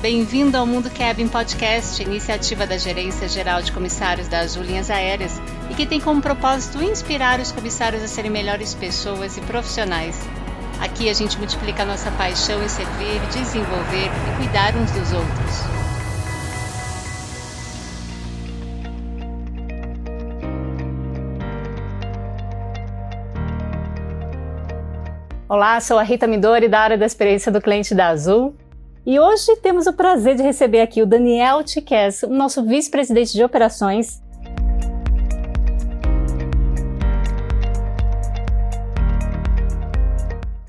bem-vindo ao Mundo Cabin Podcast, iniciativa da Gerência Geral de Comissários das Linhas Aéreas e que tem como propósito inspirar os comissários a serem melhores pessoas e profissionais. Aqui a gente multiplica a nossa paixão em servir, desenvolver e cuidar uns dos outros. Olá, sou a Rita Midori da área da experiência do cliente da Azul e hoje temos o prazer de receber aqui o Daniel Tiques, o nosso vice-presidente de operações.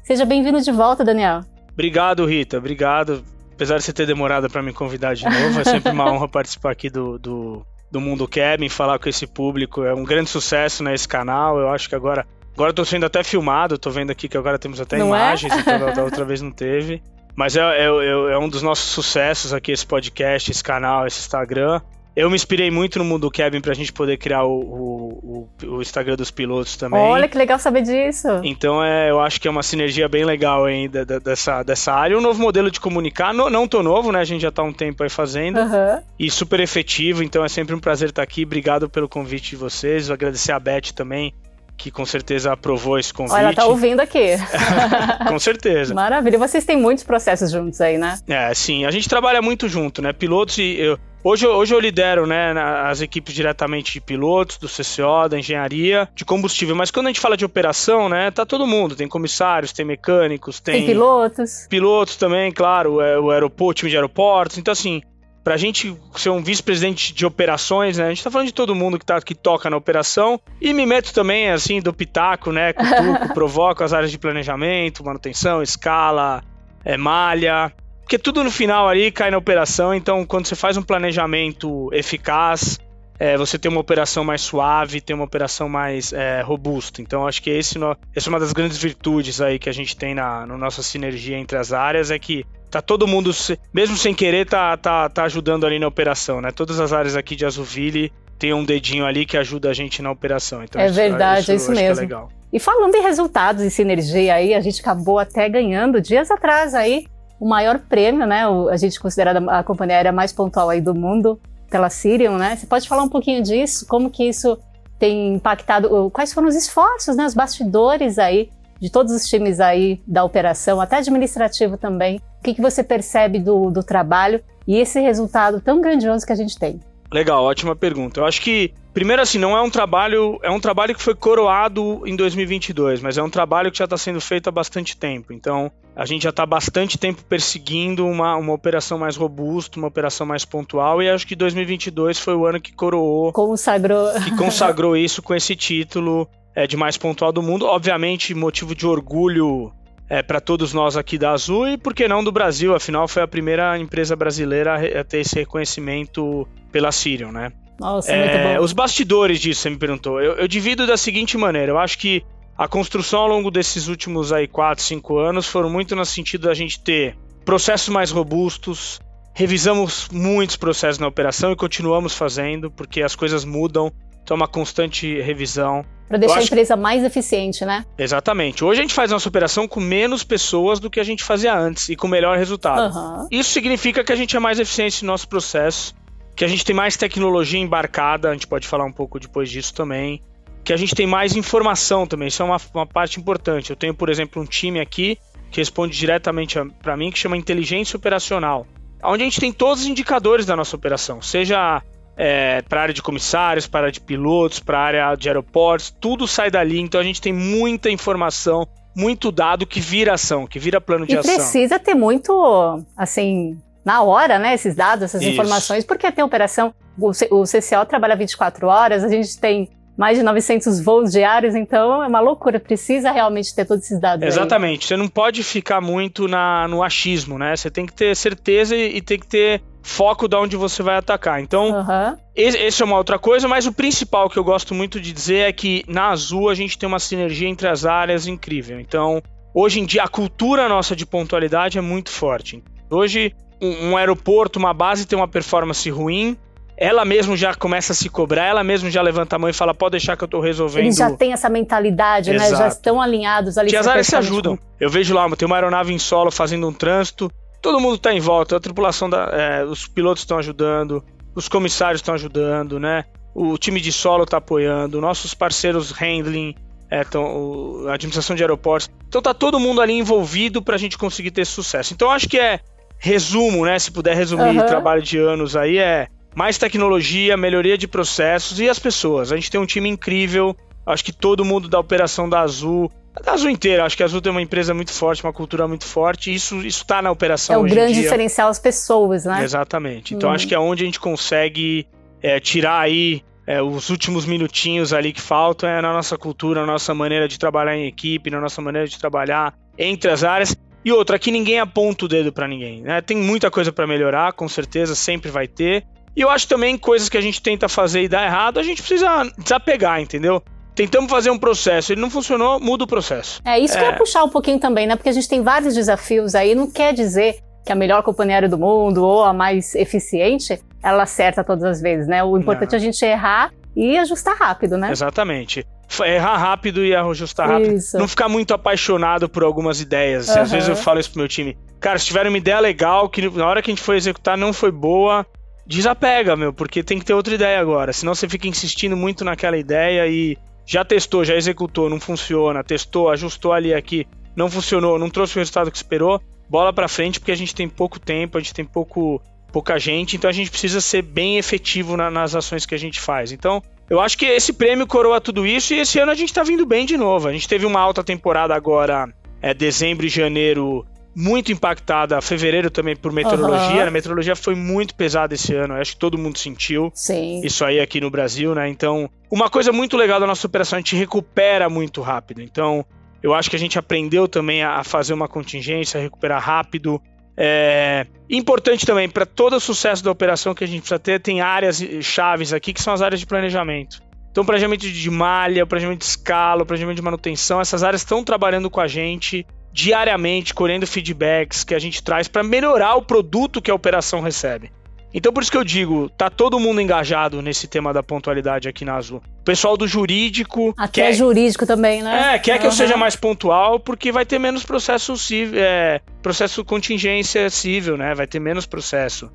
Seja bem-vindo de volta, Daniel. Obrigado, Rita. Obrigado. Apesar de você ter demorado para me convidar de novo, é sempre uma honra participar aqui do, do, do Mundo Cabin, falar com esse público. É um grande sucesso nesse canal. Eu acho que agora Agora eu tô sendo até filmado, tô vendo aqui que agora temos até não é? imagens, é? então da outra vez não teve. Mas é, é, é, é, um dos nossos sucessos aqui, esse podcast, esse canal, esse Instagram. Eu me inspirei muito no mundo do Kevin pra gente poder criar o, o, o, Instagram dos pilotos também. Olha que legal saber disso. Então é, eu acho que é uma sinergia bem legal ainda dessa, dessa área. Um novo modelo de comunicar, não, não tão novo, né? A gente já tá um tempo aí fazendo. Uhum. E super efetivo, então é sempre um prazer estar aqui. Obrigado pelo convite de vocês. Vou agradecer a Beth também que com certeza aprovou esse convite. Olha, ela tá ouvindo aqui. com certeza. Maravilha. E vocês têm muitos processos juntos aí, né? É, sim. A gente trabalha muito junto, né? Pilotos e eu, Hoje, hoje eu lidero né, as equipes diretamente de pilotos, do CCO, da engenharia, de combustível. Mas quando a gente fala de operação, né, tá todo mundo. Tem comissários, tem mecânicos, tem. Tem pilotos. Pilotos também, claro, o aeroporto, time de aeroportos. Então, assim, para a gente ser um vice-presidente de operações, né? A gente está falando de todo mundo que, tá, que toca na operação. E me meto também, assim, do pitaco, né? Cutuco, provoco as áreas de planejamento, manutenção, escala, é, malha. Porque tudo no final ali cai na operação. Então, quando você faz um planejamento eficaz, é, você tem uma operação mais suave, tem uma operação mais é, robusta. Então, acho que esse, essa é uma das grandes virtudes aí que a gente tem na, na nossa sinergia entre as áreas, é que tá todo mundo, mesmo sem querer, tá, tá, tá ajudando ali na operação, né? Todas as áreas aqui de Azuville tem um dedinho ali que ajuda a gente na operação. Então, é verdade, isso, é isso é mesmo. É e falando em resultados e sinergia aí, a gente acabou até ganhando dias atrás aí o maior prêmio, né? O, a gente considerada a companhia aérea mais pontual aí do mundo pela Sirium, né? Você pode falar um pouquinho disso? Como que isso tem impactado? Quais foram os esforços, né? Os bastidores aí de todos os times aí da operação, até administrativo também. O que, que você percebe do, do trabalho e esse resultado tão grandioso que a gente tem? Legal, ótima pergunta. Eu acho que primeiro assim, não é um trabalho, é um trabalho que foi coroado em 2022, mas é um trabalho que já está sendo feito há bastante tempo. Então, a gente já está bastante tempo perseguindo uma, uma operação mais robusta, uma operação mais pontual, e acho que 2022 foi o ano que coroou, consagrou, que consagrou isso com esse título é, de mais pontual do mundo. Obviamente, motivo de orgulho é, para todos nós aqui da Azul e, por que não, do Brasil. Afinal, foi a primeira empresa brasileira a ter esse reconhecimento pela Sirion, né? Nossa, é, Os bastidores disso, você me perguntou. Eu, eu, divido da seguinte maneira. Eu acho que a construção ao longo desses últimos aí 4, 5 anos foram muito no sentido da gente ter processos mais robustos, revisamos muitos processos na operação e continuamos fazendo, porque as coisas mudam, então, uma constante revisão. Para deixar a empresa mais eficiente, né? Exatamente. Hoje a gente faz nossa operação com menos pessoas do que a gente fazia antes e com melhor resultado. Uhum. Isso significa que a gente é mais eficiente no nosso processo, que a gente tem mais tecnologia embarcada, a gente pode falar um pouco depois disso também, que a gente tem mais informação também, isso é uma, uma parte importante. Eu tenho, por exemplo, um time aqui que responde diretamente para mim que chama inteligência operacional, onde a gente tem todos os indicadores da nossa operação, seja é, para a área de comissários, para a área de pilotos, para a área de aeroportos, tudo sai dali. Então a gente tem muita informação, muito dado que vira ação, que vira plano de e ação. precisa ter muito, assim, na hora, né, esses dados, essas Isso. informações, porque tem operação, o, o CCO trabalha 24 horas, a gente tem mais de 900 voos diários, então é uma loucura, precisa realmente ter todos esses dados. Exatamente, aí. você não pode ficar muito na, no achismo, né? Você tem que ter certeza e, e tem que ter foco de onde você vai atacar. Então, uhum. esse é uma outra coisa, mas o principal que eu gosto muito de dizer é que na Azul a gente tem uma sinergia entre as áreas incrível. Então, hoje em dia a cultura nossa de pontualidade é muito forte. Hoje, um, um aeroporto, uma base tem uma performance ruim, ela mesmo já começa a se cobrar, ela mesmo já levanta a mão e fala, pode deixar que eu tô resolvendo. Eles já têm essa mentalidade, Exato. né? Já estão alinhados ali. Que as áreas se ajudam. Eu vejo lá, tem uma aeronave em solo fazendo um trânsito, todo mundo está em volta, a tripulação, da, é, os pilotos estão ajudando, os comissários estão ajudando, né? O time de solo está apoiando, nossos parceiros handling, é, tão, a administração de aeroportos. Então tá todo mundo ali envolvido para a gente conseguir ter sucesso. Então acho que é resumo, né? Se puder resumir uhum. trabalho de anos aí, é mais tecnologia, melhoria de processos e as pessoas. A gente tem um time incrível. Acho que todo mundo da operação da Azul, da Azul inteira, acho que a Azul tem uma empresa muito forte, uma cultura muito forte. E isso está na operação. É o grande diferencial as pessoas, né? Exatamente. Então uhum. acho que é onde a gente consegue é, tirar aí é, os últimos minutinhos ali que faltam é na nossa cultura, na nossa maneira de trabalhar em equipe, na nossa maneira de trabalhar entre as áreas. E outra, aqui ninguém aponta o dedo para ninguém. Né? Tem muita coisa para melhorar, com certeza, sempre vai ter. E eu acho também coisas que a gente tenta fazer e dá errado, a gente precisa desapegar, entendeu? Tentamos fazer um processo, ele não funcionou, muda o processo. É isso é. que eu ia puxar um pouquinho também, né? Porque a gente tem vários desafios aí, não quer dizer que a melhor companhia aérea do mundo ou a mais eficiente, ela acerta todas as vezes, né? O importante não. é a gente errar e ajustar rápido, né? Exatamente. Errar rápido e ajustar rápido. Isso. Não ficar muito apaixonado por algumas ideias. Uhum. Às vezes eu falo isso pro meu time. Cara, se tiver uma ideia legal, que na hora que a gente foi executar não foi boa, desapega, meu, porque tem que ter outra ideia agora. Senão você fica insistindo muito naquela ideia e já testou, já executou, não funciona, testou, ajustou ali aqui, não funcionou, não trouxe o resultado que esperou. Bola para frente porque a gente tem pouco tempo, a gente tem pouco pouca gente, então a gente precisa ser bem efetivo na, nas ações que a gente faz. Então, eu acho que esse prêmio coroa tudo isso e esse ano a gente tá vindo bem de novo. A gente teve uma alta temporada agora, é, dezembro e janeiro, muito impactada, fevereiro também por meteorologia. Uhum. A meteorologia foi muito pesada esse ano, acho que todo mundo sentiu Sim. isso aí aqui no Brasil, né? Então, uma coisa muito legal da nossa operação, a gente recupera muito rápido. Então, eu acho que a gente aprendeu também a fazer uma contingência, a recuperar rápido. É importante também para todo o sucesso da operação que a gente precisa ter, tem áreas chaves aqui que são as áreas de planejamento. Então, planejamento de malha, planejamento de escala, planejamento de manutenção, essas áreas estão trabalhando com a gente diariamente, colhendo feedbacks que a gente traz para melhorar o produto que a operação recebe. Então por isso que eu digo, tá todo mundo engajado nesse tema da pontualidade aqui na Azul. O pessoal do jurídico. Até quer, jurídico também, né? É, quer uhum. que eu seja mais pontual, porque vai ter menos processo civil, é, processo contingência civil, né? Vai ter menos processo.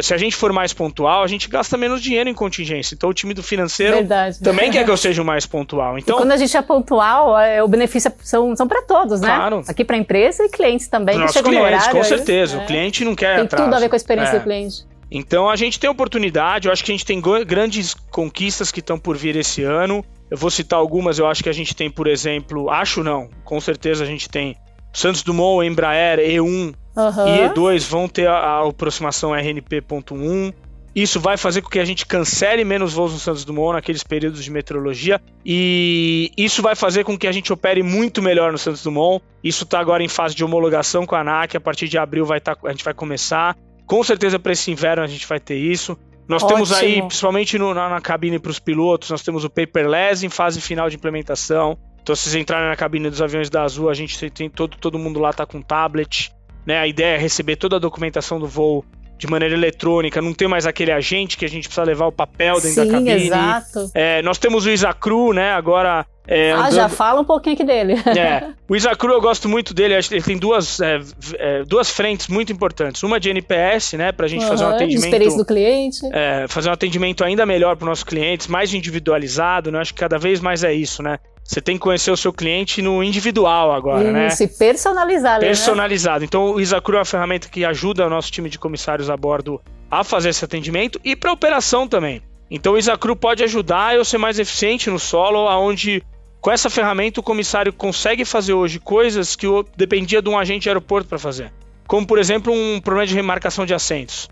Se a gente for mais pontual, a gente gasta menos dinheiro em contingência. Então o time do financeiro Verdade. também quer que eu seja mais pontual. Então, e quando a gente é pontual, é, o benefício são, são para todos, né? Claro. Aqui para empresa e clientes também. Nossos clientes, com certeza. É. O cliente não quer Tem atraso. tudo a ver com a experiência é. do cliente. Então a gente tem oportunidade, eu acho que a gente tem grandes conquistas que estão por vir esse ano. Eu vou citar algumas, eu acho que a gente tem, por exemplo, acho não, com certeza a gente tem Santos Dumont, Embraer, E1 uhum. e E2 vão ter a, a aproximação RNP.1. Isso vai fazer com que a gente cancele menos voos no Santos Dumont naqueles períodos de meteorologia. E isso vai fazer com que a gente opere muito melhor no Santos Dumont. Isso está agora em fase de homologação com a ANAC. A partir de abril vai tá, a gente vai começar. Com certeza para esse inverno a gente vai ter isso. Nós Ótimo. temos aí, principalmente no, na, na, cabine para os pilotos, nós temos o paperless em fase final de implementação. Então, se vocês entrarem na cabine dos aviões da Azul, a gente tem todo, todo mundo lá tá com tablet. Né? A ideia é receber toda a documentação do voo de maneira eletrônica, não tem mais aquele agente que a gente precisa levar o papel dentro Sim, da cabine. Exato. É, nós temos o Isacru, né? Agora é, ah, já fala um pouquinho aqui dele. É, o Isacru eu gosto muito dele, ele tem duas, é, é, duas frentes muito importantes. Uma de NPS, né, pra gente uhum, fazer um atendimento... experiência do cliente. É, fazer um atendimento ainda melhor para nossos clientes, mais individualizado, né, acho que cada vez mais é isso, né. Você tem que conhecer o seu cliente no individual agora, isso, né? Isso, e personalizado. Né? Personalizado. Né? Então, o Isacru é uma ferramenta que ajuda o nosso time de comissários a bordo a fazer esse atendimento e para operação também. Então, o Isacru pode ajudar eu ser mais eficiente no solo, aonde com essa ferramenta, o comissário consegue fazer hoje coisas que dependia de um agente de aeroporto para fazer. Como, por exemplo, um problema de remarcação de assentos.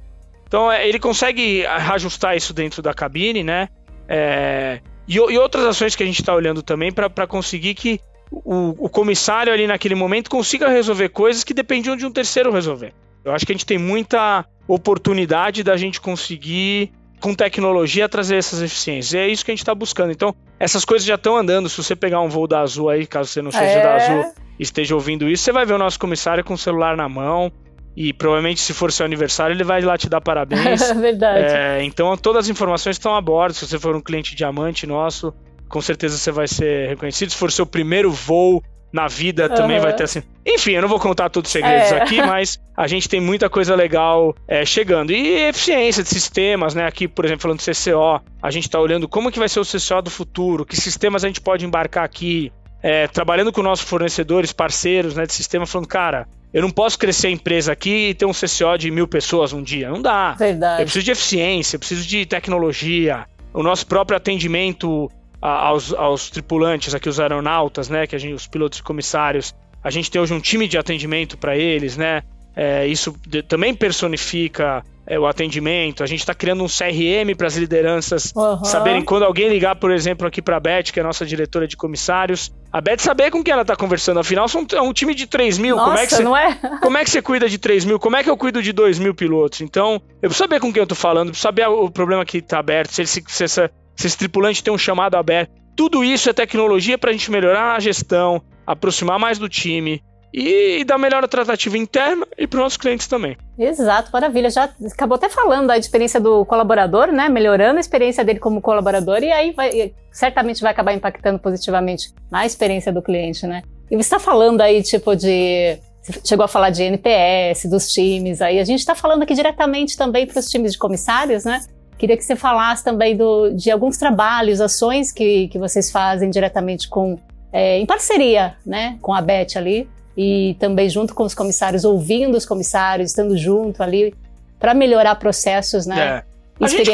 Então, é, ele consegue ajustar isso dentro da cabine, né? É, e, e, outras ações que a gente está olhando também para conseguir que o, o, comissário ali naquele momento consiga resolver coisas que dependiam de um terceiro resolver. Eu acho que a gente tem muita oportunidade da gente conseguir com tecnologia trazer essas eficiências. E é isso que a gente está buscando. Então, essas coisas já estão andando. Se você pegar um voo da Azul aí, caso você não seja é... da Azul e esteja ouvindo isso, você vai ver o nosso comissário com o celular na mão. E provavelmente, se for seu aniversário, ele vai lá te dar parabéns. É verdade. É, então, todas as informações estão a bordo. Se você for um cliente diamante nosso, com certeza você vai ser reconhecido. Se for seu primeiro voo, na vida também uhum. vai ter assim. Enfim, eu não vou contar todos os segredos é. aqui, mas a gente tem muita coisa legal é, chegando. E eficiência de sistemas, né? Aqui, por exemplo, falando de CCO, a gente está olhando como que vai ser o CCO do futuro, que sistemas a gente pode embarcar aqui, é, trabalhando com nossos fornecedores, parceiros né, de sistema, falando, cara, eu não posso crescer a empresa aqui e ter um CCO de mil pessoas um dia. Não dá. Verdade. Eu preciso de eficiência, eu preciso de tecnologia, o nosso próprio atendimento aos, aos tripulantes, aqui os aeronautas, né, que a gente, os pilotos e comissários, a gente tem hoje um time de atendimento para eles, né? É, isso de, também personifica é, o atendimento. A gente está criando um CRM para as lideranças uhum. saberem quando alguém ligar, por exemplo, aqui para a Beth, que é a nossa diretora de comissários, a Beth saber com quem ela está conversando. Afinal, são, é um time de 3 mil. Nossa, como é que você, não é? como é que você cuida de 3 mil? Como é que eu cuido de 2 mil pilotos? Então, eu preciso saber com quem eu estou falando, preciso saber o problema que está aberto, se, se, se, essa, se esse tripulante tem um chamado aberto. Tudo isso é tecnologia para a gente melhorar a gestão, aproximar mais do time e, e dar melhor tratativa interna e para os nossos clientes também. Exato, maravilha. Já acabou até falando da experiência do colaborador, né? Melhorando a experiência dele como colaborador e aí vai, certamente vai acabar impactando positivamente na experiência do cliente, né? E você está falando aí, tipo, de você chegou a falar de NPS, dos times, aí a gente está falando aqui diretamente também para os times de comissários, né? Queria que você falasse também do, de alguns trabalhos, ações que, que vocês fazem diretamente com, é, em parceria né, com a Beth ali, e também junto com os comissários, ouvindo os comissários, estando junto ali, para melhorar processos, né? É. A gente,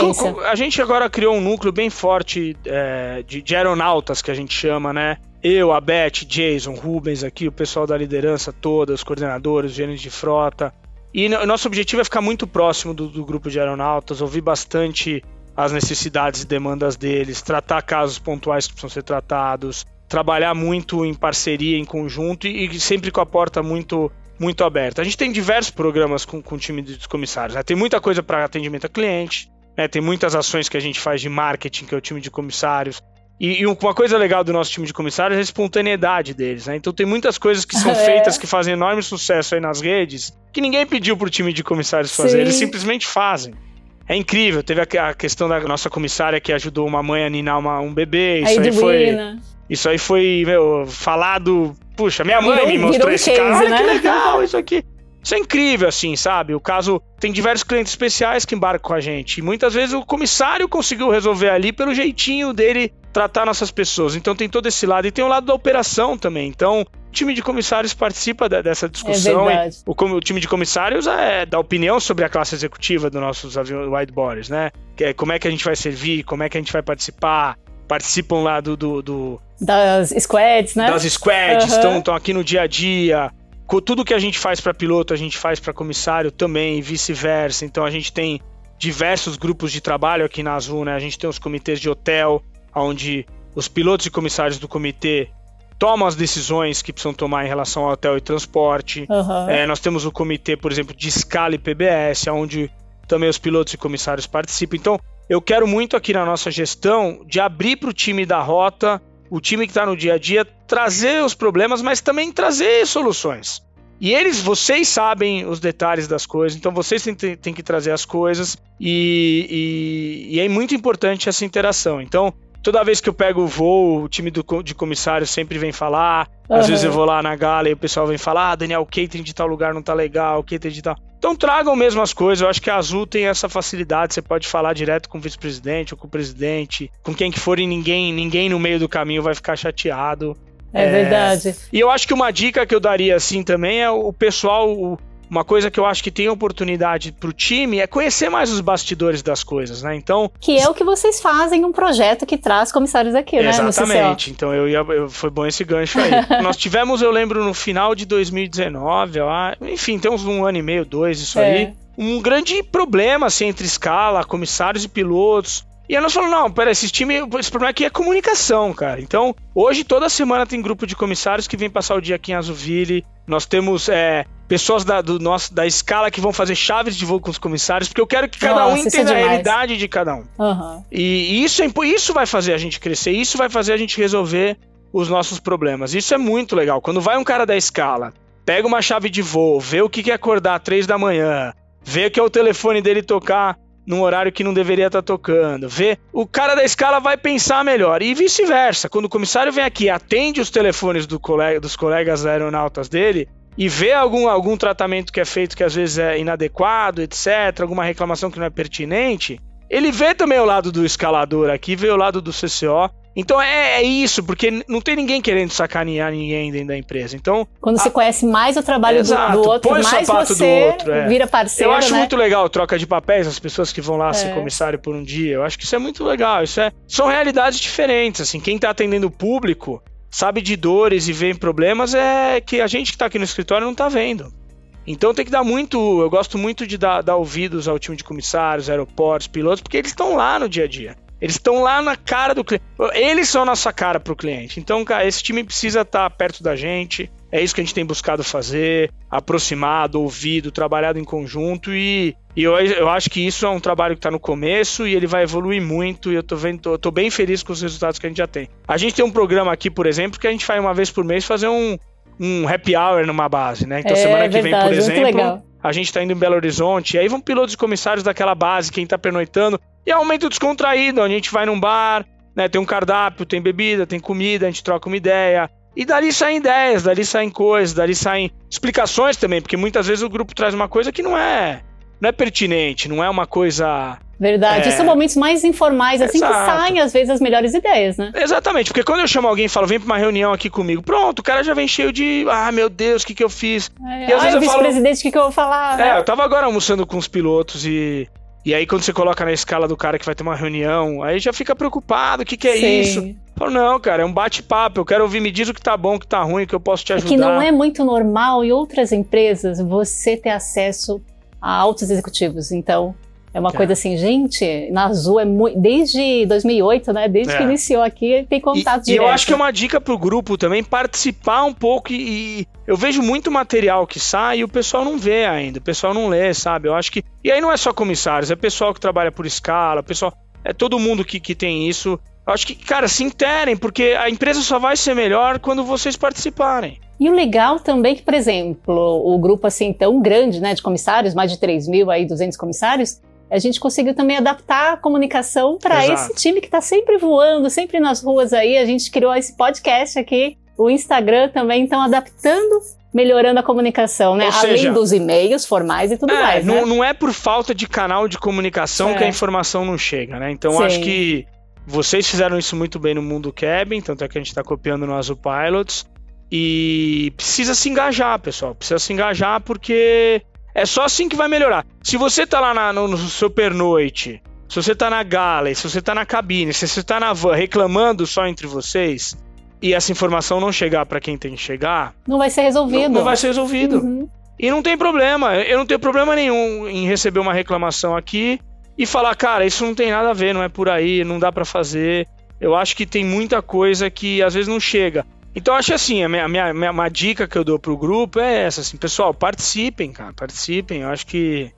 a gente, agora criou um núcleo bem forte é, de, de, aeronautas, que a gente chama, né? Eu, a Beth, Jason, Rubens aqui, o pessoal da liderança toda, os coordenadores, os gerentes de frota, e nosso objetivo é ficar muito próximo do, do grupo de aeronautas, ouvir bastante as necessidades e demandas deles, tratar casos pontuais que precisam ser tratados, trabalhar muito em parceria, em conjunto e, e sempre com a porta muito muito aberta. A gente tem diversos programas com, com o time dos comissários. Né? Tem muita coisa para atendimento a cliente, né? tem muitas ações que a gente faz de marketing, que é o time de comissários. E, e, uma coisa legal do nosso time de comissários é a espontaneidade deles, né? Então tem muitas coisas que são é. feitas que fazem enorme sucesso aí nas redes que ninguém pediu pro time de comissários fazer, Sim. eles simplesmente fazem. É incrível, teve a, questão da nossa comissária que ajudou uma mãe a ninar uma, um bebê, isso aí foi... Isso aí foi, meu, falado... Puxa, minha mãe virou, me mostrou esse case, cara, né? que legal isso aqui. Isso é incrível, assim, sabe? O caso tem diversos clientes especiais que embarcam com a gente. E muitas vezes o comissário conseguiu resolver ali pelo jeitinho dele tratar nossas pessoas. Então tem todo esse lado. E tem o lado da operação também. Então, o time de comissários participa dessa discussão. É o, o, time de comissários é, dá opinião sobre a classe executiva dos nossos aviões widebodies, né? Que é, como é que a gente vai servir, como é que a gente vai participar. Participam lá do. do, do das squads, né? Das squads, estão uhum. aqui no dia a dia tudo que a gente faz para piloto, a gente faz para comissário também, e vice-versa. Então a gente tem diversos grupos de trabalho aqui na Azul, né? A gente tem os comitês de hotel, onde os pilotos e comissários do comitê tomam as decisões que precisam tomar em relação ao hotel e transporte. Uhum. É, nós temos o comitê, por exemplo, de escala e PBS, onde também os pilotos e comissários participam. Então, eu quero muito aqui na nossa gestão de abrir para o time da rota o time que está no dia a dia trazer os problemas, mas também trazer soluções. E eles, vocês sabem os detalhes das coisas, então vocês têm, têm que trazer as coisas e, e, e, é muito importante essa interação. Então, toda vez que eu pego o voo, o time do, de comissário sempre vem falar. Uhum. Às vezes eu vou lá na gala e o pessoal vem falar: ah, Daniel, o catering de tal lugar não tá legal, o catering de tal. Então tragam mesmo as coisas. Eu acho que a Azul tem essa facilidade. Você pode falar direto com o vice-presidente ou com o presidente, com quem que for e ninguém, ninguém no meio do caminho vai ficar chateado. É, é, verdade. E eu acho que uma dica que eu daria assim também é o pessoal, o, uma coisa que eu acho que tem oportunidade pro time é conhecer mais os bastidores das coisas, né? Então. Que é o que vocês fazem um projeto que traz comissários aqui, né? Exatamente. Então eu ia. Eu, foi bom esse gancho aí. Nós tivemos, eu lembro, no final de 2019, ó, enfim, tem uns um ano e meio, dois, isso é. aí. Um grande problema assim, entre escala, comissários e pilotos. E aí nós falamos, não, pera, esse time, esse problema aqui é comunicação, cara. Então, hoje, toda semana tem grupo de comissários que vem passar o dia aqui em Azuville. Nós temos é, pessoas da, do nosso, da escala que vão fazer chaves de voo com os comissários, porque eu quero que cada Nossa, um é entenda é a realidade de cada um. Uhum. E, isso, é, isso vai fazer a gente crescer, isso vai fazer a gente resolver os nossos problemas. Isso é muito legal. Quando vai um cara da escala, pega uma chave de voo, vê o que é acordar às três da manhã, vê que é o telefone dele tocar num horário que não deveria estar tá tocando. Vê, o cara da escala vai pensar melhor. E vice-versa. Quando o comissário vem aqui atende os telefones do colega, dos colegas aeronautas dele e vê algum, algum tratamento que é feito que às vezes é inadequado, etc., alguma reclamação que não é pertinente, ele vê também o lado do escalador aqui, vê o lado do CCO então é, é, isso, porque não tem ninguém querendo sacanear ninguém dentro da empresa. Então quando a... você conhece mais o trabalho Exato, do, do, outro, mais você outro, é. vira parceiro. Eu acho né? muito legal troca de papéis, as pessoas que vão lá é. ser comissário por um dia. Eu acho que isso é muito legal. Isso é são realidades diferentes. Assim, quem está atendendo o público sabe de dores e vê problemas é que a gente que está aqui no escritório não está vendo. Então tem que dar muito. Eu gosto muito de dar, dar ouvidos ao time de comissários, aeroportos, pilotos, porque eles estão lá no dia a dia. Eles estão lá na cara do cliente. Eles são a nossa cara pro cliente. Então, cara, esse time precisa estar tá perto da gente. É isso que a gente tem buscado fazer, aproximado, ouvido, trabalhado em conjunto e, e eu, eu acho que isso é um trabalho que está no começo e ele vai evoluir muito e eu tô vendo, tô, tô, bem feliz com os resultados que a gente já tem. A gente tem um programa aqui, por exemplo, que a gente faz uma vez por mês fazer um, um happy hour numa base, né? Então, é, semana que verdade, vem, por exemplo, a gente está indo em Belo Horizonte, e aí vão pilotos e comissários daquela base, quem está pernoitando, e é um momento descontraído, a gente vai num bar, né, tem um cardápio, tem bebida, tem comida, a gente troca uma ideia. E dali saem ideias, dali saem coisas, dali saem explicações também, porque muitas vezes o grupo traz uma coisa que não é, não é pertinente, não é uma coisa Verdade. É... São momentos mais informais, assim Exato. que saem, às vezes, as melhores ideias, né? Exatamente, porque quando eu chamo alguém e falo, vem pra uma reunião aqui comigo, pronto, o cara já vem cheio de, ah, meu Deus, o que que eu fiz? É, e às ah, vezes eu falo, presidente, o que que eu vou falar? É, né? eu tava agora almoçando com os pilotos e e aí, quando você coloca na escala do cara que vai ter uma reunião, aí já fica preocupado: o que, que é Sim. isso? Falo, não, cara, é um bate-papo. Eu quero ouvir, me diz o que tá bom, o que tá ruim, que eu posso te ajudar. É que não é muito normal em outras empresas você ter acesso a altos executivos. Então, é uma é. coisa assim, gente, na Azul é muito. Desde 2008, né? Desde é. que iniciou aqui, tem contato e, direto. E eu acho que é uma dica pro grupo também participar um pouco e, e, eu vejo muito material que sai e o pessoal não vê ainda, o pessoal não lê, sabe? Eu acho que. E aí não é só comissários, é pessoal que trabalha por escala, pessoal. É todo mundo que, que tem isso. Acho que, cara, se interem, porque a empresa só vai ser melhor quando vocês participarem. E o legal também é que, por exemplo, o grupo assim tão grande, né, de comissários, mais de 3 mil, aí 200 comissários, a gente conseguiu também adaptar a comunicação para esse time que está sempre voando, sempre nas ruas aí. A gente criou esse podcast aqui, o Instagram também, então adaptando melhorando a comunicação, né? Seja, Além dos e-mails formais e tudo é, mais. Não, né? não é por falta de canal de comunicação é. que a informação não chega, né? Então Sim. acho que vocês fizeram isso muito bem no mundo cabin, tanto é que a gente está copiando no Azul Pilots. E precisa se engajar, pessoal. Precisa se engajar porque é só assim que vai melhorar. Se você tá lá na, no, no seu pernoite, se você tá na gala, se você tá na cabine, se você tá na van reclamando só entre vocês e essa informação não chegar para quem tem que chegar, não vai ser resolvido. Não, não vai ser resolvido. Uhum. E não tem problema. Eu não tenho problema nenhum em receber uma reclamação aqui e falar, cara, isso não tem nada a ver, não é por aí, não dá para fazer. Eu acho que tem muita coisa que às vezes não chega. Então acho assim, a minha, minha, minha uma dica que eu dou pro grupo é essa, assim, pessoal, participem, cara, participem. Eu acho que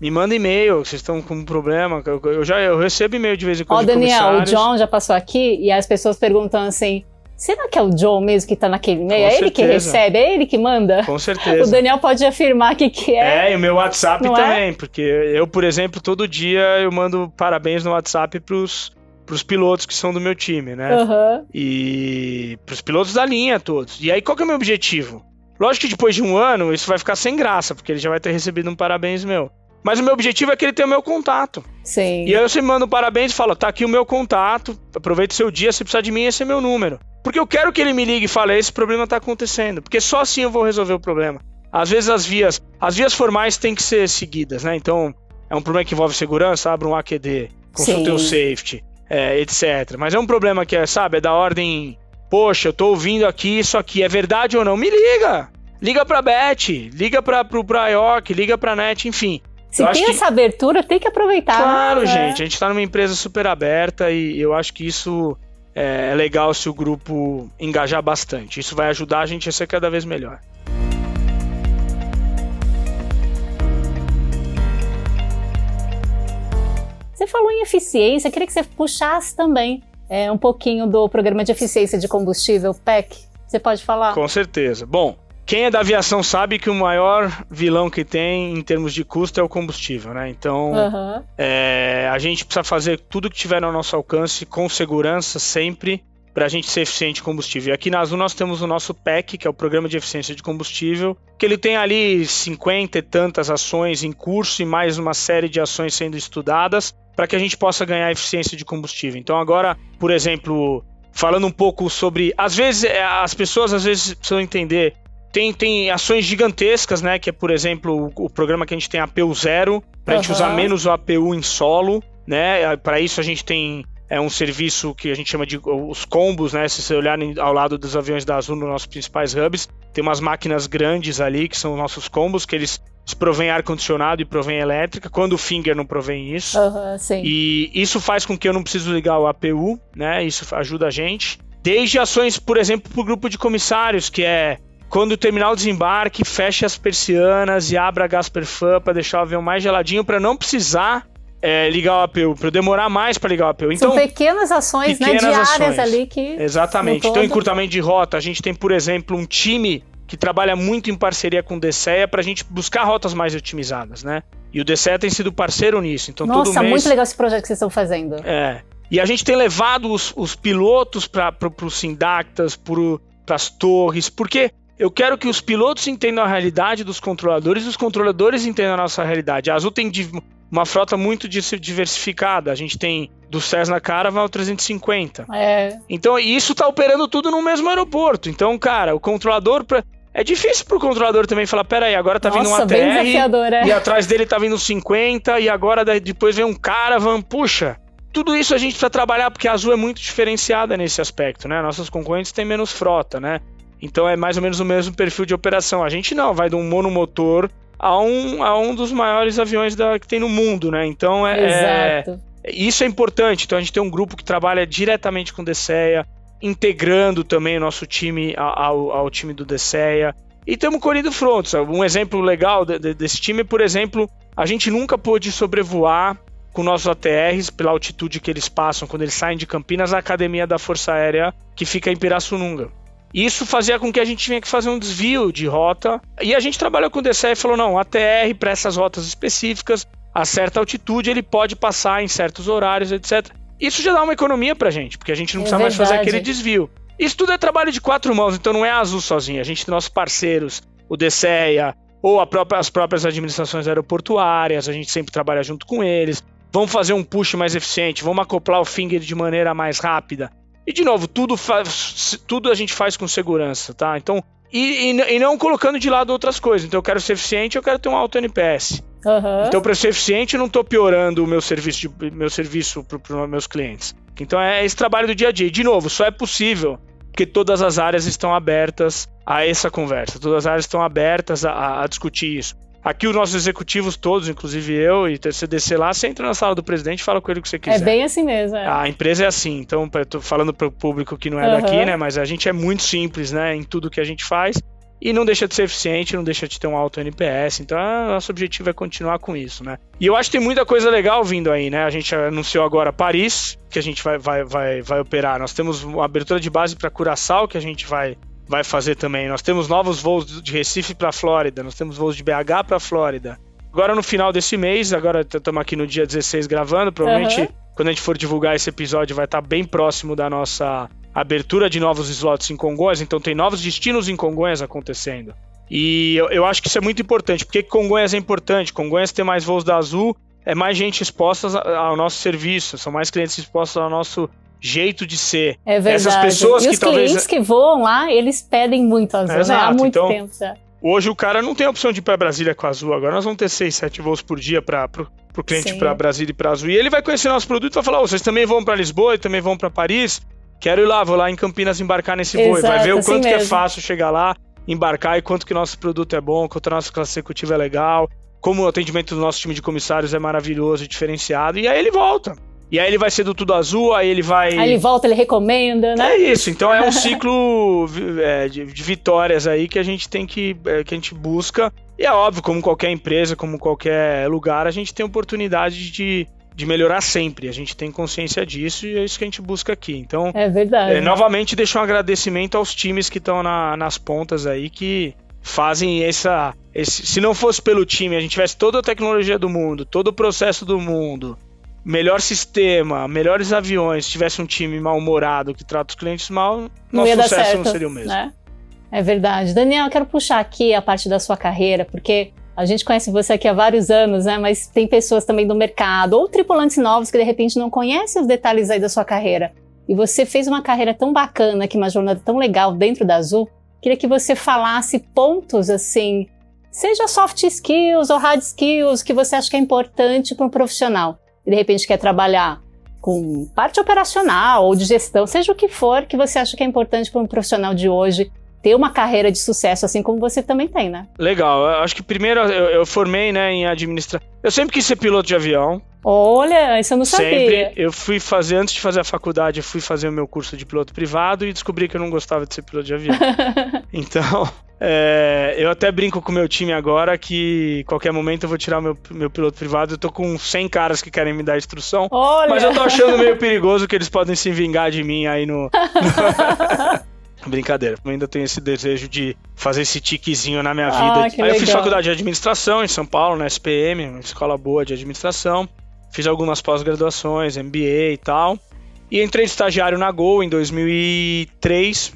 me manda e-mail, vocês estão com um problema. Eu, eu já eu recebo e-mail de vez em quando. Ó, Daniel, o John já passou aqui e as pessoas perguntam assim. Será que é o John mesmo que está naquele e-mail? É ele que recebe? É ele que manda? Com certeza. O Daniel pode afirmar que, que é. É, e o meu WhatsApp é? também, é? porque eu, por exemplo, todo dia eu mando parabéns no WhatsApp pros, pros pilotos que são do meu time, né? Uhum. E pros pilotos da linha todos. E aí, qual que é o meu objetivo? Lógico que depois de um ano isso vai ficar sem graça, porque ele já vai ter recebido um parabéns meu. Mas o meu objetivo é que ele tenha o meu contato. Sim. E aí você me manda um parabéns e fala: tá aqui o meu contato, aproveita o seu dia, se precisar de mim, esse é meu número. Porque eu quero que ele me ligue e fale: esse problema tá acontecendo. Porque só assim eu vou resolver o problema. Às vezes as vias, as vias formais têm que ser seguidas, né? Então, é um problema que envolve segurança, abre um AQD, consulte o safety é, etc. Mas é um problema que é, sabe, é da ordem. Poxa, eu tô ouvindo aqui isso aqui, é verdade ou não? Me liga! Liga pra Beth, liga pra, pro, York, liga pra Net, enfim. Se eu tem essa abertura, tem que aproveitar. Claro, né? gente. A gente tá numa empresa super aberta e eu acho que isso é, é legal se o grupo engajar bastante. Isso vai ajudar a gente a ser cada vez melhor. Você falou em eficiência, queria que você puxasse também é, um pouquinho do programa de eficiência de combustível PEC. Você pode falar? Com certeza. Bom, quem é da aviação sabe que o maior vilão que tem em termos de custo é o combustível, né? Então, uhum. é, a gente precisa fazer tudo que tiver ao nosso alcance com segurança sempre para a gente ser eficiente em combustível. E aqui na Azul nós temos o nosso PEC, que é o Programa de Eficiência de Combustível, que ele tem ali 50 e tantas ações em curso e mais uma série de ações sendo estudadas para que a gente possa ganhar eficiência de combustível. Então agora, por exemplo, falando um pouco sobre, às vezes é, as pessoas às vezes precisam entender tem, tem ações gigantescas, né? Que é, por exemplo, o, o programa que a gente tem APU zero, para a uhum. gente usar menos o APU em solo, né? Para isso a gente tem é um serviço que a gente chama de os combos, né? Se você olhar ao lado dos aviões da Azul, nos nossos principais hubs, tem umas máquinas grandes ali que são os nossos combos, que eles provém ar-condicionado e provém elétrica, quando o Finger não provém isso. Uhum, e isso faz com que eu não preciso ligar o APU, né? Isso ajuda a gente. Desde ações, por exemplo, para o grupo de comissários, que é quando terminar o desembarque, feche as persianas e abra a Gasperfan para deixar o avião mais geladinho para não precisar é, ligar o APU, para demorar mais para ligar o APU. Então, São pequenas ações né, pequenas né, diárias ações. ali que. Exatamente. Então, encurtamento de rota, a gente tem, por exemplo, um time que trabalha muito em parceria com o DCEA para a gente buscar rotas mais otimizadas, né? E o DCEA tem sido parceiro nisso. Então, Nossa, todo mês... muito legal esse projeto que vocês estão fazendo. É. E a gente tem levado os, os pilotos para os Sindactas, para as torres, porque eu quero que os pilotos entendam a realidade dos controladores e os controladores entendam a nossa realidade. A Azul tem uma frota muito diversificada. A gente tem do Cessna Caravan ao 350. É. Então, isso está operando tudo no mesmo aeroporto. Então, cara, o controlador. Pra... É difícil para o controlador também falar: peraí, agora tá vindo uma TR. É. E atrás dele tá vindo 50, e agora depois vem um Caravan. Puxa. Tudo isso a gente precisa trabalhar porque a Azul é muito diferenciada nesse aspecto, né? Nossas concorrentes têm menos frota, né? Então é mais ou menos o mesmo perfil de operação. A gente não, vai de um monomotor a um, a um dos maiores aviões da, que tem no mundo, né? Então é, é, isso é importante. Então a gente tem um grupo que trabalha diretamente com o DCEA, integrando também o nosso time ao, ao time do DCEA. E temos corrido frontes. Um exemplo legal de, de, desse time, por exemplo, a gente nunca pôde sobrevoar com nossos ATRs pela altitude que eles passam quando eles saem de Campinas à academia da Força Aérea que fica em Pirassununga. Isso fazia com que a gente tinha que fazer um desvio de rota. E a gente trabalhou com o DCE e falou: não, ATR para essas rotas específicas, a certa altitude, ele pode passar em certos horários, etc. Isso já dá uma economia pra gente, porque a gente não é precisa verdade. mais fazer aquele desvio. Isso tudo é trabalho de quatro mãos, então não é a Azul sozinha. A gente tem nossos parceiros, o DCEA, ou própria, as próprias administrações aeroportuárias, a gente sempre trabalha junto com eles. Vamos fazer um push mais eficiente, vamos acoplar o finger de maneira mais rápida. E de novo, tudo, faz, tudo a gente faz com segurança, tá? Então, e, e, e, não colocando de lado outras coisas. Então, eu quero ser eficiente, eu quero ter um alto NPS. Uhum. Então, para ser eficiente, eu não estou piorando o meu serviço, de, meu serviço para os meus clientes. Então, é esse trabalho do dia a dia. E, de novo, só é possível porque todas as áreas estão abertas a essa conversa. Todas as áreas estão abertas a, a discutir isso. Aqui os nossos executivos todos, inclusive eu e você descer lá, você entra na sala do presidente e fala com ele o que você quiser. É bem assim mesmo. É. A empresa é assim, então tô falando para o público que não é uhum. daqui, né? Mas a gente é muito simples, né? Em tudo que a gente faz e não deixa de ser eficiente, não deixa de ter um alto NPS. Então, nosso objetivo é continuar com isso, né? E eu acho que tem muita coisa legal vindo aí, né? A gente anunciou agora Paris, que a gente vai, vai, vai, vai operar. Nós temos uma abertura de base para Curaçao, que a gente vai vai fazer também. Nós temos novos voos de Recife para Flórida, nós temos voos de BH para Flórida. Agora no final desse mês, agora estamos aqui no dia 16 gravando, provavelmente uhum. quando a gente for divulgar esse episódio vai estar bem próximo da nossa abertura de novos slots em Congonhas, então tem novos destinos em Congonhas acontecendo. E eu, eu acho que isso é muito importante. Por que Congonhas é importante? Congonhas tem mais voos da Azul, é mais gente exposta ao nosso serviço, são mais clientes expostos ao nosso jeito de ser. É verdade. Essas pessoas e que os talvez... clientes que voam lá, eles pedem muito Azul, Exato. né? Há muito então, tempo já. Hoje o cara não tem a opção de ir para Brasília com a Azul. Agora nós vamos ter 6, 7 voos por dia para pro, pro cliente para Brasília e para Azul. E ele vai conhecer nosso produto e vai falar: oh, vocês também vão para Lisboa e também vão para Paris? Quero ir lá, vou lá em Campinas embarcar nesse voo. Exato, vai ver o assim quanto mesmo. que é fácil chegar lá, embarcar e quanto que nosso produto é bom, quanto a nossa classe executiva é legal, como o atendimento do nosso time de comissários é maravilhoso e diferenciado. E aí ele volta. E aí ele vai ser do tudo azul, aí ele vai. Aí ele volta, ele recomenda, né? É isso, então é um ciclo é, de, de, vitórias aí que a gente tem que. É, que a gente busca. E é óbvio, como qualquer empresa, como qualquer lugar, a gente tem oportunidade de, de melhorar sempre. A gente tem consciência disso e é isso que a gente busca aqui. Então, é verdade. É, novamente, deixo um agradecimento aos times que estão na, nas pontas aí, que fazem essa. Esse, se não fosse pelo time, a gente tivesse toda a tecnologia do mundo, todo o processo do mundo, melhor sistema, melhores aviões, se tivesse um time mal-humorado que trata os clientes mal, não nosso sucesso certo, não seria o mesmo. Né? É verdade. Daniel, eu quero puxar aqui a parte da sua carreira, porque a gente conhece você aqui há vários anos, né? Mas tem pessoas também do mercado, ou tripulantes novos que de repente não conhecem os detalhes aí da sua carreira. E você fez uma carreira tão bacana, que uma jornada tão legal dentro da Azul. Queria que você falasse pontos assim, seja soft skills ou hard skills, que você acha que é importante para um profissional. E de repente quer trabalhar com parte operacional ou de gestão, seja o que for que você acha que é importante para um profissional de hoje ter uma carreira de sucesso, assim como você também tem, né? Legal. Eu acho que primeiro eu, eu formei, né, em administração. Eu sempre quis ser piloto de avião. Olha, isso eu não sabia. Sempre. Eu fui fazer, antes de fazer a faculdade, eu fui fazer o meu curso de piloto privado e descobri que eu não gostava de ser piloto de avião. então, é, eu até brinco com o meu time agora que qualquer momento eu vou tirar meu, meu piloto privado. Eu tô com 100 caras que querem me dar instrução. Olha. Mas eu tô achando meio perigoso que eles podem se vingar de mim aí no... Brincadeira, eu ainda tenho esse desejo de fazer esse tiquezinho na minha ah, vida. Aí legal. eu fiz faculdade de administração em São Paulo, na SPM, uma escola boa de administração. Fiz algumas pós-graduações, MBA e tal. E entrei de estagiário na Gol em 2003.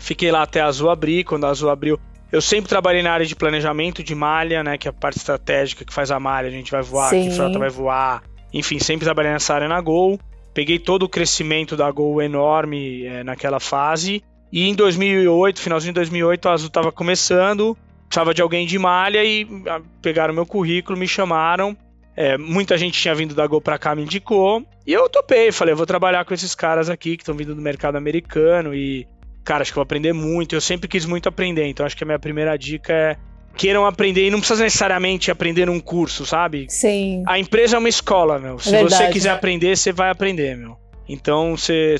Fiquei lá até a Azul abrir. Quando a Azul abriu, eu sempre trabalhei na área de planejamento de malha, né? Que é a parte estratégica que faz a malha. A gente vai voar, Sim. que frota vai voar. Enfim, sempre trabalhei nessa área na Gol. Peguei todo o crescimento da Gol enorme é, naquela fase. E em 2008, finalzinho de 2008, a Azul estava começando, precisava de alguém de malha e ah, pegaram meu currículo, me chamaram. É, muita gente tinha vindo da Gol para cá, me indicou. E eu topei, falei, eu vou trabalhar com esses caras aqui que estão vindo do mercado americano e, cara, acho que vou aprender muito. Eu sempre quis muito aprender, então acho que a minha primeira dica é queiram aprender e não precisa necessariamente aprender num curso, sabe? Sim. A empresa é uma escola, meu. Se Verdade. você quiser aprender, você vai aprender, meu. Então você,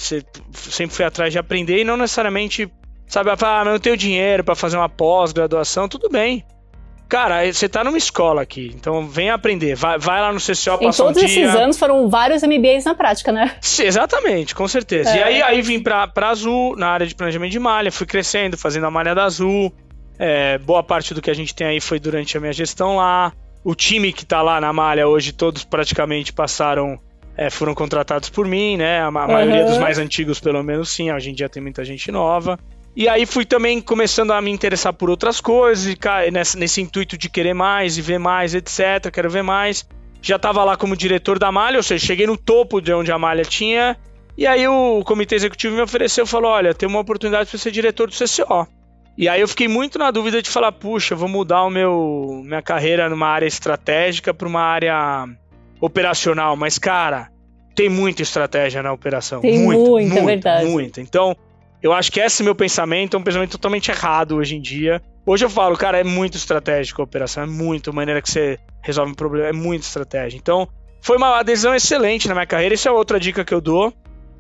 sempre foi atrás de aprender e não necessariamente, sabe, ah, não tenho dinheiro para fazer uma pós-graduação, tudo bem. Cara, você tá numa escola aqui, então vem aprender. Vai, vai lá no CCO, passa Em todos um esses anos foram vários MBAs na prática, né? Sim, exatamente, com certeza. É. E aí, aí vim pra, pra Azul, na área de planejamento de malha, fui crescendo, fazendo a malha da Azul. É, boa parte do que a gente tem aí foi durante a minha gestão lá. O time que tá lá na malha hoje, todos praticamente passaram é, foram contratados por mim, né? A, a uhum. maioria dos mais antigos, pelo menos, sim. Hoje em dia tem muita gente nova. E aí fui também começando a me interessar por outras coisas, e nesse, nesse intuito de querer mais e ver mais, etc. Quero ver mais. Já estava lá como diretor da Malha, ou seja, cheguei no topo de onde a Malha tinha. E aí o comitê executivo me ofereceu, falou, olha, tem uma oportunidade para ser diretor do CCO. E aí eu fiquei muito na dúvida de falar, puxa, vou mudar o meu minha carreira numa área estratégica para uma área operacional, mas, cara, tem muita estratégia na operação. Tem muita, muita, é verdade. Muita. Então, eu acho que esse é meu pensamento, é um pensamento totalmente errado hoje em dia. Hoje eu falo, cara, é muito estratégico a operação, é muito, a maneira que você resolve um problema, é muito estratégia. Então, foi uma adesão excelente na minha carreira, essa é outra dica que eu dou.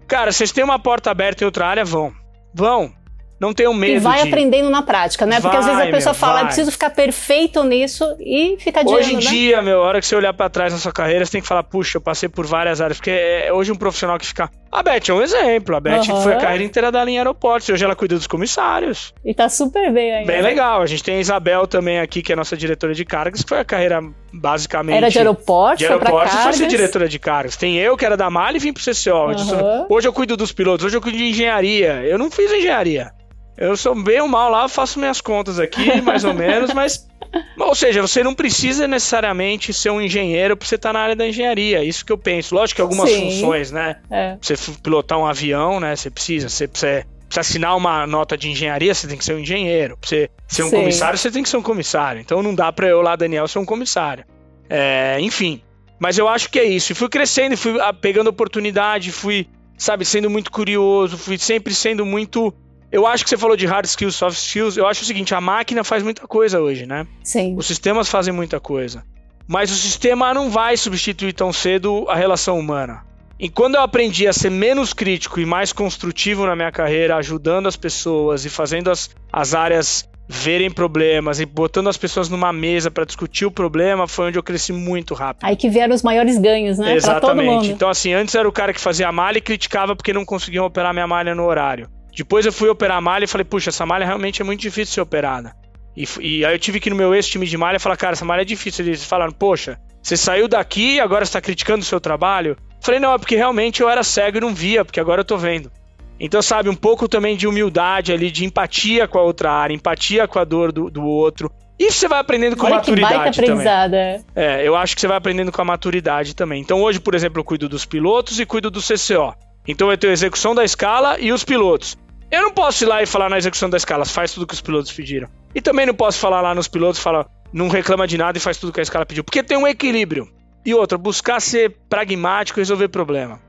Cara, vocês têm uma porta aberta em outra área, vão. Vão. Não tenham medo. E vai de... aprendendo na prática, né? Porque vai, às vezes a pessoa meu, fala, vai. preciso ficar perfeito nisso e fica adiando, Hoje em né? dia, meu, a hora que você olhar para trás na sua carreira, você tem que falar, puxa, eu passei por várias áreas. Porque é hoje um profissional que fica. A Beth é um exemplo. A Beth uhum. foi a carreira inteira da linha aeroportos. Hoje ela cuida dos comissários. E tá super bem aí. Bem né? legal. A gente tem a Isabel também aqui, que é nossa diretora de cargas, que foi a carreira basicamente. Era de aeroportos, de aeroportos foi, foi ser diretora de cargas. Tem eu, que era da Malha e vim pro CCO. Uhum. Hoje eu cuido dos pilotos, hoje eu cuido de engenharia. Eu não fiz engenharia. Eu sou bem ou mal lá, faço minhas contas aqui, mais ou menos, mas. Ou seja, você não precisa necessariamente ser um engenheiro para você estar tá na área da engenharia. Isso que eu penso. Lógico que algumas Sim. funções, né? É. Você pilotar um avião, né? Você precisa. Você precisa, precisa assinar uma nota de engenharia, você tem que ser um engenheiro. Pra você ser um Sim. comissário, você tem que ser um comissário. Então não dá para eu lá, Daniel, ser um comissário. É, enfim. Mas eu acho que é isso. E fui crescendo, fui ah, pegando oportunidade, fui, sabe, sendo muito curioso, fui sempre sendo muito eu acho que você falou de hard skills, soft skills. Eu acho o seguinte: a máquina faz muita coisa hoje, né? Sim. Os sistemas fazem muita coisa. Mas o sistema não vai substituir tão cedo a relação humana. E quando eu aprendi a ser menos crítico e mais construtivo na minha carreira, ajudando as pessoas e fazendo as, as áreas verem problemas e botando as pessoas numa mesa para discutir o problema, foi onde eu cresci muito rápido. Aí que vieram os maiores ganhos, né? Exatamente. Então, assim, antes era o cara que fazia a malha e criticava porque não conseguiam operar minha malha no horário. Depois eu fui operar a malha e falei, puxa, essa malha realmente é muito difícil de ser operada. E, e aí eu tive que ir no meu ex-time de malha falar, cara, essa malha é difícil. Eles falaram, poxa, você saiu daqui e agora está criticando o seu trabalho? Falei, não, é porque realmente eu era cego e não via, porque agora eu tô vendo. Então, sabe, um pouco também de humildade ali, de empatia com a outra área, empatia com a dor do, do outro. Isso você vai aprendendo com Olha maturidade que também. É, eu acho que você vai aprendendo com a maturidade também. Então, hoje, por exemplo, eu cuido dos pilotos e cuido do CCO. Então, eu tenho a execução da escala e os pilotos. Eu não posso ir lá e falar na execução da escala, faz tudo que os pilotos pediram. E também não posso falar lá nos pilotos, falar, não reclama de nada e faz tudo que a escala pediu. Porque tem um equilíbrio. E outra, buscar ser pragmático e resolver problema.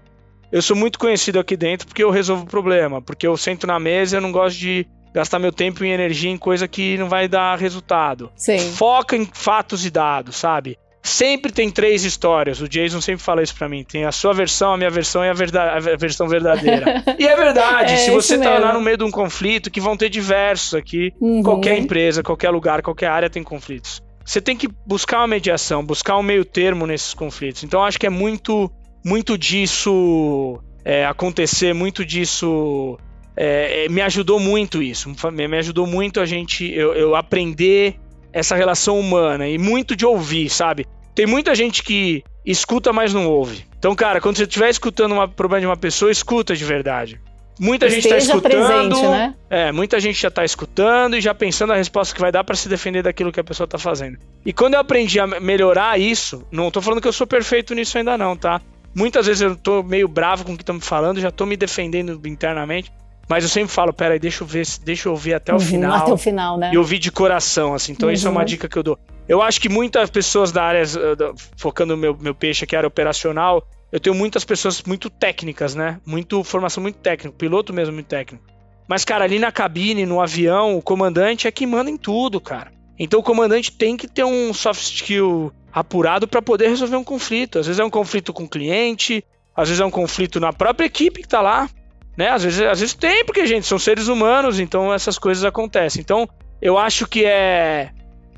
Eu sou muito conhecido aqui dentro porque eu resolvo problema, porque eu sento na mesa e eu não gosto de gastar meu tempo e energia em coisa que não vai dar resultado. Sim. Foca em fatos e dados, sabe? Sempre tem três histórias. O Jason sempre fala isso para mim. Tem a sua versão, a minha versão e a, verdade, a versão verdadeira. e é verdade. é, se você tá lá no meio de um conflito, que vão ter diversos aqui, uhum. qualquer empresa, qualquer lugar, qualquer área tem conflitos. Você tem que buscar uma mediação, buscar um meio termo nesses conflitos. Então acho que é muito, muito disso é, acontecer, muito disso é, é me ajudou muito isso. Me ajudou muito a gente eu, eu aprender essa relação humana e muito de ouvir, sabe? Tem muita gente que escuta, mas não ouve. Então, cara, quando você estiver escutando um problema de uma pessoa, escuta de verdade. Muita gente está escutando. Presente, né? É, muita gente já está escutando e já pensando a resposta que vai dar para se defender daquilo que a pessoa está fazendo. E quando eu aprendi a melhorar isso, não estou falando que eu sou perfeito nisso ainda não, tá? Muitas vezes eu tô meio bravo com o que estão me falando, já tô me defendendo internamente. Mas eu sempre falo, peraí, deixa eu ver, deixa eu ouvir até o uhum, final. Até o final, né? E ouvir de coração, assim. Então, uhum. isso é uma uhum. dica que eu dou. Eu acho que muitas pessoas da área, eh, focando no meu, meu peixe aqui, área operacional, eu tenho muitas pessoas muito técnicas, né? Muito formação muito técnica, piloto mesmo muito técnico. Mas, cara, ali na cabine, no avião, o comandante é que manda em tudo, cara. Então o comandante tem que ter um soft skill apurado para poder resolver um conflito. Às vezes é um conflito com o cliente, às vezes é um conflito na própria equipe que tá lá. Né? Às vezes, às vezes tem, porque, gente, são seres humanos, então essas coisas acontecem. Então, eu acho que é.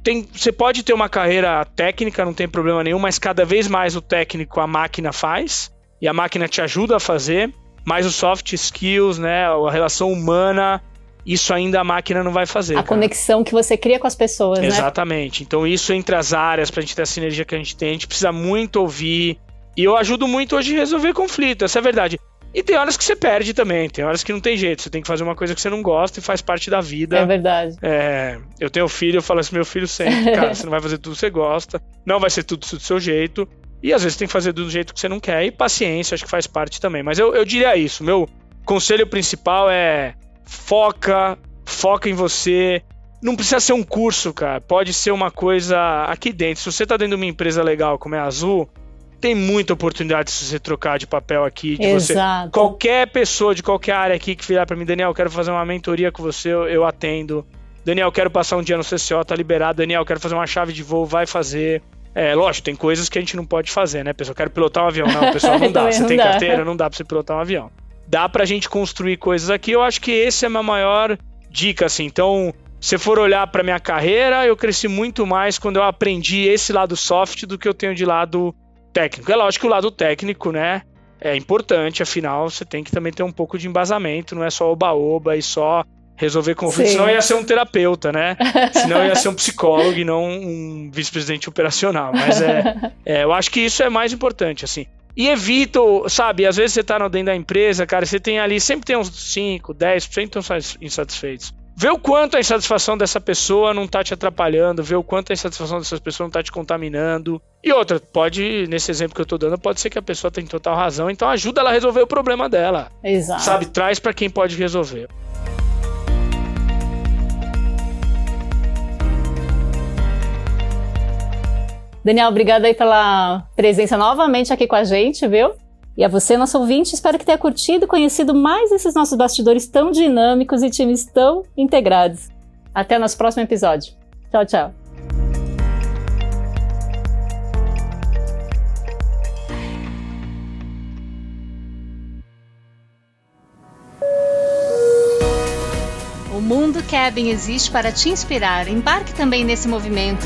Tem, você pode ter uma carreira técnica, não tem problema nenhum, mas cada vez mais o técnico a máquina faz, e a máquina te ajuda a fazer, mas os soft skills, né, a relação humana, isso ainda a máquina não vai fazer. A cara. conexão que você cria com as pessoas, Exatamente. né? Exatamente. Então, isso entre as áreas, pra gente ter a sinergia que a gente tem, a gente precisa muito ouvir. E eu ajudo muito hoje a resolver conflito, essa é a verdade. E tem horas que você perde também, tem horas que não tem jeito. Você tem que fazer uma coisa que você não gosta e faz parte da vida. É verdade. É, eu tenho filho, eu falo assim, meu filho sempre, cara, você não vai fazer tudo que você gosta, não vai ser tudo do seu jeito. E às vezes tem que fazer do jeito que você não quer. E paciência, acho que faz parte também. Mas eu, eu diria isso. Meu conselho principal é foca, foca em você. Não precisa ser um curso, cara. Pode ser uma coisa aqui dentro. Se você tá dentro de uma empresa legal como é a Azul, tem muita oportunidade de você trocar de papel aqui. De Exato. Você, qualquer pessoa de qualquer área aqui que virar para mim, Daniel, eu quero fazer uma mentoria com você, eu, eu atendo. Daniel, quero passar um dia no CCO, tá liberado. Daniel, quero fazer uma chave de voo, vai fazer. É, lógico, tem coisas que a gente não pode fazer, né, pessoal? Quero pilotar um avião. Não, pessoal, não dá. Você não tem dá. carteira, não dá pra você pilotar um avião. Dá pra gente construir coisas aqui. Eu acho que esse é a minha maior dica, assim. Então, se for olhar para minha carreira, eu cresci muito mais quando eu aprendi esse lado soft do que eu tenho de lado técnico. É lógico que o lado técnico, né, é importante, afinal, você tem que também ter um pouco de embasamento, não é só oba-oba e só resolver conflitos, senão ia ser um terapeuta, né? Senão ia ser um psicólogo e não um vice-presidente operacional. Mas é, é, eu acho que isso é mais importante, assim. E evito, sabe, às vezes você tá dentro da empresa, cara, você tem ali, sempre tem uns 5, 10% estão insatisfeitos. Vê o quanto a insatisfação dessa pessoa não tá te atrapalhando, vê o quanto a insatisfação dessas pessoas não tá te contaminando. E outra, pode, nesse exemplo que eu tô dando, pode ser que a pessoa tenha total razão, então ajuda ela a resolver o problema dela. Exato. Sabe, traz para quem pode resolver. Daniel, obrigada aí pela presença novamente aqui com a gente, viu? E a você, nosso ouvinte, espero que tenha curtido e conhecido mais esses nossos bastidores tão dinâmicos e times tão integrados. Até nosso próximo episódio. Tchau, tchau. O Mundo Cabin existe para te inspirar. Embarque também nesse movimento